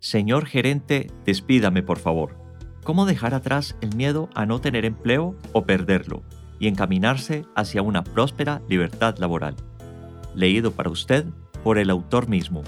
Señor gerente, despídame por favor. ¿Cómo dejar atrás el miedo a no tener empleo o perderlo y encaminarse hacia una próspera libertad laboral? Leído para usted por el autor mismo.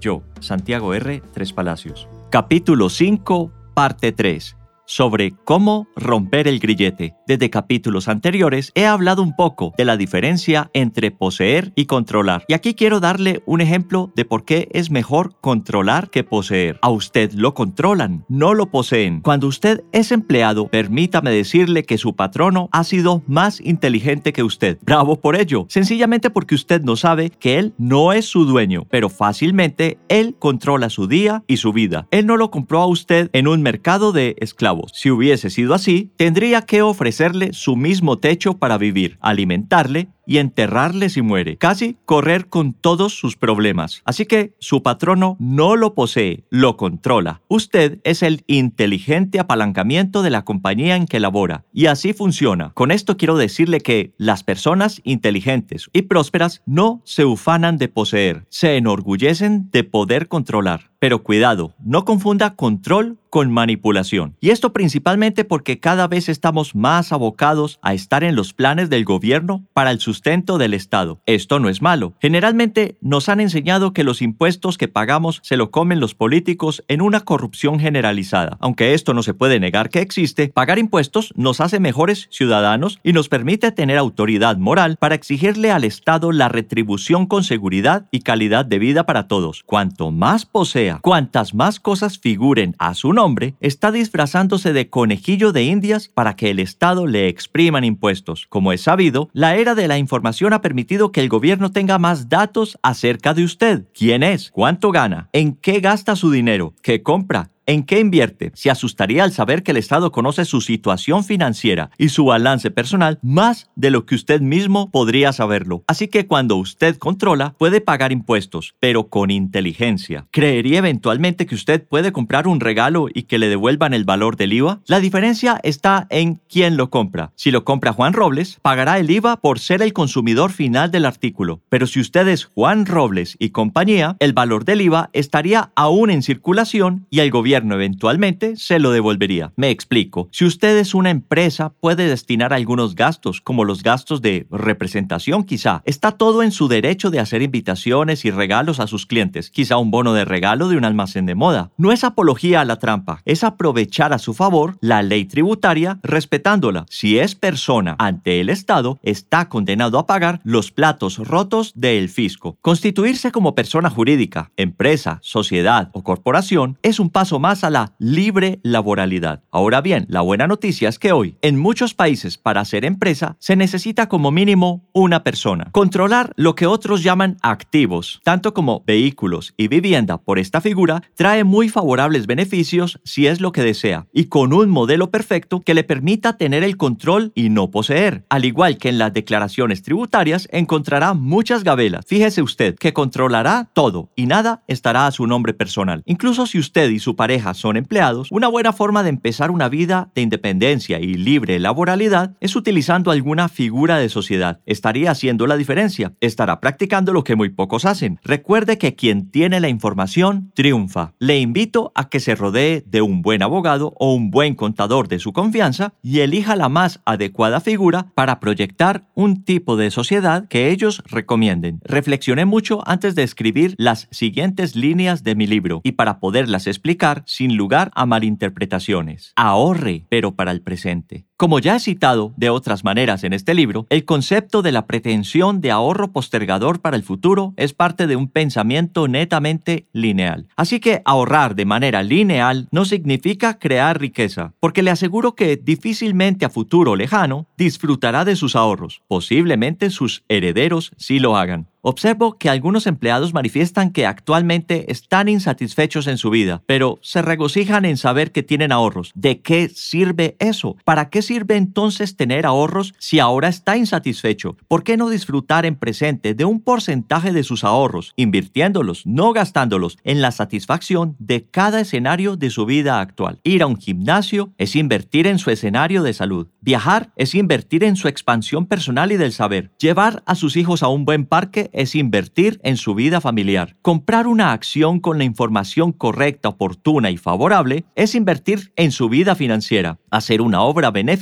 Yo, Santiago R. Tres Palacios. Capítulo 5, parte 3 sobre cómo romper el grillete. Desde capítulos anteriores he hablado un poco de la diferencia entre poseer y controlar. Y aquí quiero darle un ejemplo de por qué es mejor controlar que poseer. A usted lo controlan, no lo poseen. Cuando usted es empleado, permítame decirle que su patrono ha sido más inteligente que usted. Bravo por ello. Sencillamente porque usted no sabe que él no es su dueño, pero fácilmente él controla su día y su vida. Él no lo compró a usted en un mercado de esclavos si hubiese sido así, tendría que ofrecerle su mismo techo para vivir, alimentarle y enterrarle si muere, casi correr con todos sus problemas. Así que su patrono no lo posee, lo controla. Usted es el inteligente apalancamiento de la compañía en que labora, y así funciona. Con esto quiero decirle que las personas inteligentes y prósperas no se ufanan de poseer, se enorgullecen de poder controlar. Pero cuidado, no confunda control con manipulación. Y esto principalmente porque cada vez estamos más abocados a estar en los planes del gobierno para el sustento del Estado. Esto no es malo. Generalmente nos han enseñado que los impuestos que pagamos se lo comen los políticos en una corrupción generalizada. Aunque esto no se puede negar que existe, pagar impuestos nos hace mejores ciudadanos y nos permite tener autoridad moral para exigirle al Estado la retribución con seguridad y calidad de vida para todos. Cuanto más posea, cuantas más cosas figuren a su nombre, está disfrazándose de conejillo de indias para que el Estado le expriman impuestos. Como es sabido, la era de la información ha permitido que el gobierno tenga más datos acerca de usted. ¿Quién es? ¿Cuánto gana? ¿En qué gasta su dinero? ¿Qué compra? ¿En qué invierte? Se asustaría al saber que el Estado conoce su situación financiera y su balance personal más de lo que usted mismo podría saberlo. Así que cuando usted controla, puede pagar impuestos, pero con inteligencia. ¿Creería eventualmente que usted puede comprar un regalo y que le devuelvan el valor del IVA? La diferencia está en quién lo compra. Si lo compra Juan Robles, pagará el IVA por ser el consumidor final del artículo. Pero si usted es Juan Robles y compañía, el valor del IVA estaría aún en circulación y el gobierno eventualmente se lo devolvería. Me explico. Si usted es una empresa, puede destinar algunos gastos, como los gastos de representación quizá. Está todo en su derecho de hacer invitaciones y regalos a sus clientes, quizá un bono de regalo de un almacén de moda. No es apología a la trampa, es aprovechar a su favor la ley tributaria respetándola. Si es persona ante el Estado, está condenado a pagar los platos rotos del fisco. Constituirse como persona jurídica, empresa, sociedad o corporación es un paso más más a la libre laboralidad. Ahora bien, la buena noticia es que hoy, en muchos países, para ser empresa, se necesita como mínimo una persona. Controlar lo que otros llaman activos, tanto como vehículos y vivienda por esta figura, trae muy favorables beneficios si es lo que desea, y con un modelo perfecto que le permita tener el control y no poseer. Al igual que en las declaraciones tributarias, encontrará muchas gabelas. Fíjese usted que controlará todo y nada estará a su nombre personal. Incluso si usted y su pareja son empleados, una buena forma de empezar una vida de independencia y libre laboralidad es utilizando alguna figura de sociedad. Estaría haciendo la diferencia. Estará practicando lo que muy pocos hacen. Recuerde que quien tiene la información triunfa. Le invito a que se rodee de un buen abogado o un buen contador de su confianza y elija la más adecuada figura para proyectar un tipo de sociedad que ellos recomienden. Reflexioné mucho antes de escribir las siguientes líneas de mi libro y para poderlas explicar sin lugar a malinterpretaciones. Ahorre, pero para el presente. Como ya he citado de otras maneras en este libro, el concepto de la pretensión de ahorro postergador para el futuro es parte de un pensamiento netamente lineal. Así que ahorrar de manera lineal no significa crear riqueza, porque le aseguro que difícilmente a futuro lejano disfrutará de sus ahorros. Posiblemente sus herederos sí lo hagan. Observo que algunos empleados manifiestan que actualmente están insatisfechos en su vida, pero se regocijan en saber que tienen ahorros. ¿De qué sirve eso? ¿Para qué sirve entonces tener ahorros si ahora está insatisfecho? ¿Por qué no disfrutar en presente de un porcentaje de sus ahorros, invirtiéndolos, no gastándolos, en la satisfacción de cada escenario de su vida actual? Ir a un gimnasio es invertir en su escenario de salud. Viajar es invertir en su expansión personal y del saber. Llevar a sus hijos a un buen parque es invertir en su vida familiar. Comprar una acción con la información correcta, oportuna y favorable es invertir en su vida financiera. Hacer una obra benéfica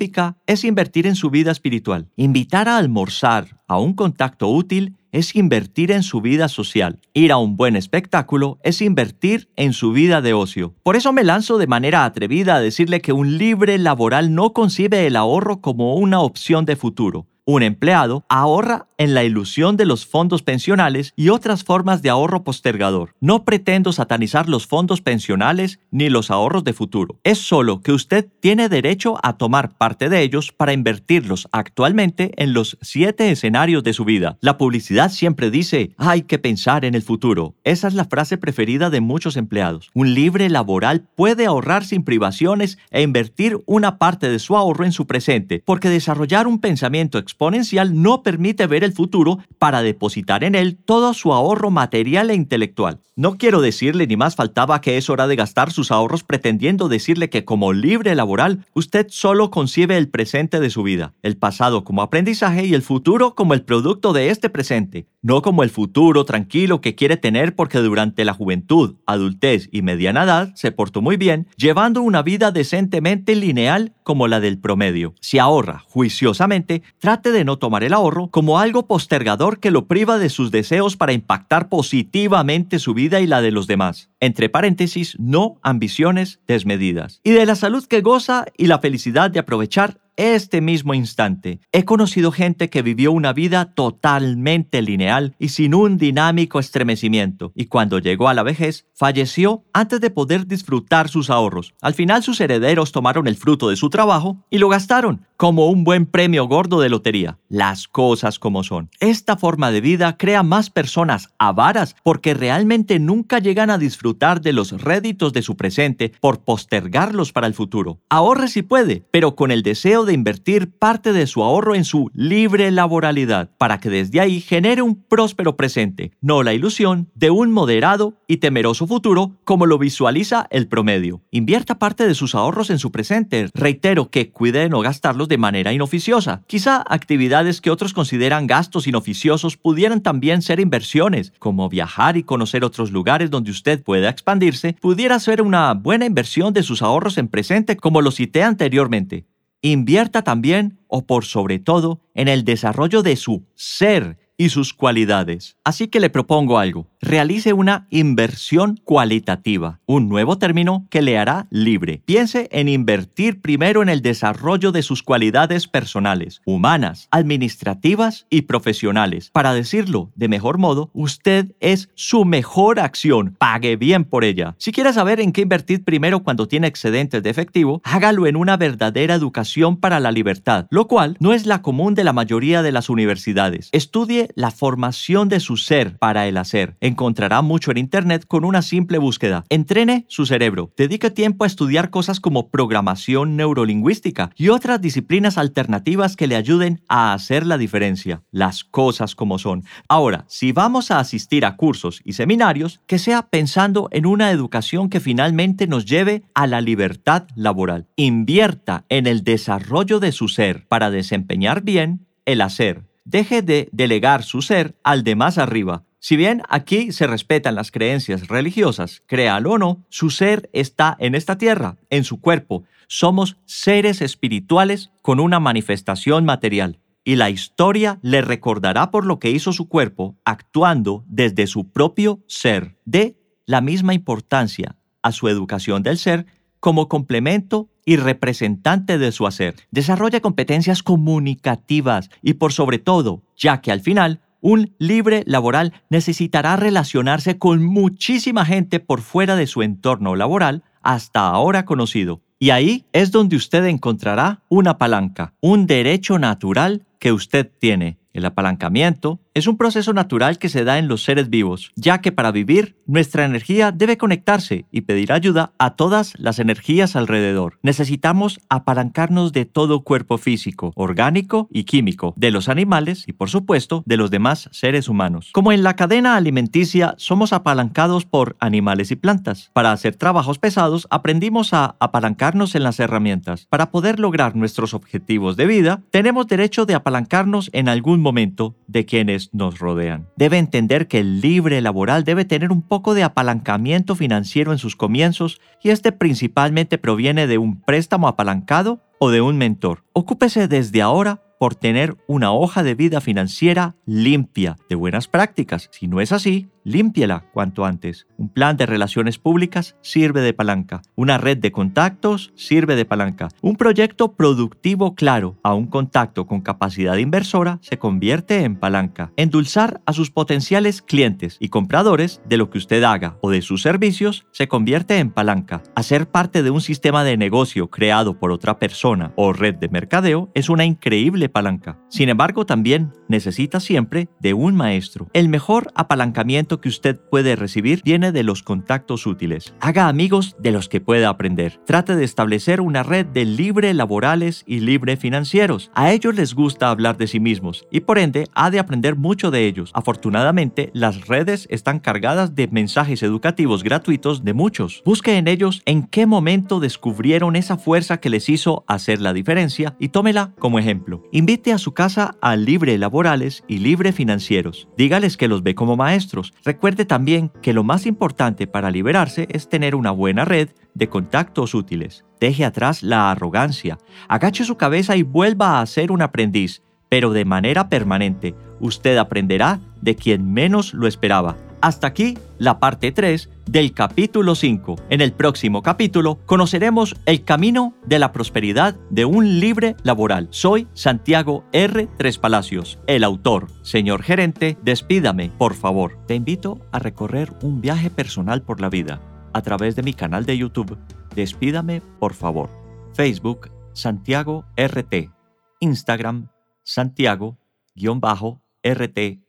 es invertir en su vida espiritual. Invitar a almorzar a un contacto útil es invertir en su vida social. Ir a un buen espectáculo es invertir en su vida de ocio. Por eso me lanzo de manera atrevida a decirle que un libre laboral no concibe el ahorro como una opción de futuro. Un empleado ahorra en la ilusión de los fondos pensionales y otras formas de ahorro postergador. No pretendo satanizar los fondos pensionales ni los ahorros de futuro. Es solo que usted tiene derecho a tomar parte de ellos para invertirlos actualmente en los siete escenarios de su vida. La publicidad siempre dice, hay que pensar en el futuro. Esa es la frase preferida de muchos empleados. Un libre laboral puede ahorrar sin privaciones e invertir una parte de su ahorro en su presente, porque desarrollar un pensamiento exponencial no permite ver el futuro para depositar en él todo su ahorro material e intelectual. No quiero decirle ni más faltaba que es hora de gastar sus ahorros pretendiendo decirle que como libre laboral usted solo concibe el presente de su vida, el pasado como aprendizaje y el futuro como el producto de este presente, no como el futuro tranquilo que quiere tener porque durante la juventud, adultez y mediana edad se portó muy bien, llevando una vida decentemente lineal como la del promedio. Si ahorra juiciosamente, trata de no tomar el ahorro como algo postergador que lo priva de sus deseos para impactar positivamente su vida y la de los demás. Entre paréntesis, no ambiciones desmedidas. Y de la salud que goza y la felicidad de aprovechar este mismo instante. He conocido gente que vivió una vida totalmente lineal y sin un dinámico estremecimiento, y cuando llegó a la vejez, falleció antes de poder disfrutar sus ahorros. Al final sus herederos tomaron el fruto de su trabajo y lo gastaron, como un buen premio gordo de lotería. Las cosas como son. Esta forma de vida crea más personas avaras porque realmente nunca llegan a disfrutar de los réditos de su presente por postergarlos para el futuro. Ahorre si puede, pero con el deseo de invertir parte de su ahorro en su libre laboralidad para que desde ahí genere un próspero presente, no la ilusión de un moderado y temeroso futuro como lo visualiza el promedio. Invierta parte de sus ahorros en su presente. Reitero que cuide de no gastarlos de manera inoficiosa. Quizá actividades que otros consideran gastos inoficiosos pudieran también ser inversiones, como viajar y conocer otros lugares donde usted pueda expandirse, pudiera ser una buena inversión de sus ahorros en presente como lo cité anteriormente. Invierta también, o por sobre todo, en el desarrollo de su ser y sus cualidades. Así que le propongo algo. Realice una inversión cualitativa, un nuevo término que le hará libre. Piense en invertir primero en el desarrollo de sus cualidades personales, humanas, administrativas y profesionales. Para decirlo de mejor modo, usted es su mejor acción. Pague bien por ella. Si quiere saber en qué invertir primero cuando tiene excedentes de efectivo, hágalo en una verdadera educación para la libertad, lo cual no es la común de la mayoría de las universidades. Estudie la formación de su ser para el hacer. Encontrará mucho en Internet con una simple búsqueda. Entrene su cerebro. Dedique tiempo a estudiar cosas como programación neurolingüística y otras disciplinas alternativas que le ayuden a hacer la diferencia. Las cosas como son. Ahora, si vamos a asistir a cursos y seminarios, que sea pensando en una educación que finalmente nos lleve a la libertad laboral. Invierta en el desarrollo de su ser para desempeñar bien el hacer deje de delegar su ser al de más arriba. Si bien aquí se respetan las creencias religiosas, créalo o no, su ser está en esta tierra, en su cuerpo. Somos seres espirituales con una manifestación material. Y la historia le recordará por lo que hizo su cuerpo, actuando desde su propio ser. De la misma importancia a su educación del ser como complemento y representante de su hacer. Desarrolla competencias comunicativas y por sobre todo, ya que al final un libre laboral necesitará relacionarse con muchísima gente por fuera de su entorno laboral hasta ahora conocido. Y ahí es donde usted encontrará una palanca, un derecho natural que usted tiene. El apalancamiento es un proceso natural que se da en los seres vivos, ya que para vivir nuestra energía debe conectarse y pedir ayuda a todas las energías alrededor. Necesitamos apalancarnos de todo cuerpo físico, orgánico y químico, de los animales y por supuesto de los demás seres humanos. Como en la cadena alimenticia somos apalancados por animales y plantas. Para hacer trabajos pesados aprendimos a apalancarnos en las herramientas. Para poder lograr nuestros objetivos de vida, tenemos derecho de apalancarnos en algún momento de quienes nos rodean. Debe entender que el libre laboral debe tener un poco de apalancamiento financiero en sus comienzos y este principalmente proviene de un préstamo apalancado o de un mentor. Ocúpese desde ahora por tener una hoja de vida financiera limpia, de buenas prácticas. Si no es así, límpiela cuanto antes. Un plan de relaciones públicas sirve de palanca. Una red de contactos sirve de palanca. Un proyecto productivo claro a un contacto con capacidad inversora se convierte en palanca. Endulzar a sus potenciales clientes y compradores de lo que usted haga o de sus servicios se convierte en palanca. Hacer parte de un sistema de negocio creado por otra persona o red de mercadeo es una increíble palanca. Sin embargo, también necesita siempre de un maestro. El mejor apalancamiento que usted puede recibir viene de los contactos útiles. Haga amigos de los que pueda aprender. Trate de establecer una red de libre laborales y libre financieros. A ellos les gusta hablar de sí mismos y por ende ha de aprender mucho de ellos. Afortunadamente, las redes están cargadas de mensajes educativos gratuitos de muchos. Busque en ellos en qué momento descubrieron esa fuerza que les hizo hacer la diferencia y tómela como ejemplo. Invite a su casa a libre laborales y libre financieros. Dígales que los ve como maestros Recuerde también que lo más importante para liberarse es tener una buena red de contactos útiles. Deje atrás la arrogancia, agache su cabeza y vuelva a ser un aprendiz, pero de manera permanente. Usted aprenderá de quien menos lo esperaba. Hasta aquí la parte 3 del capítulo 5. En el próximo capítulo conoceremos el camino de la prosperidad de un libre laboral. Soy Santiago R. Tres Palacios, el autor. Señor gerente, despídame, por favor. Te invito a recorrer un viaje personal por la vida a través de mi canal de YouTube. Despídame, por favor. Facebook, Santiago RT. Instagram, Santiago-RT-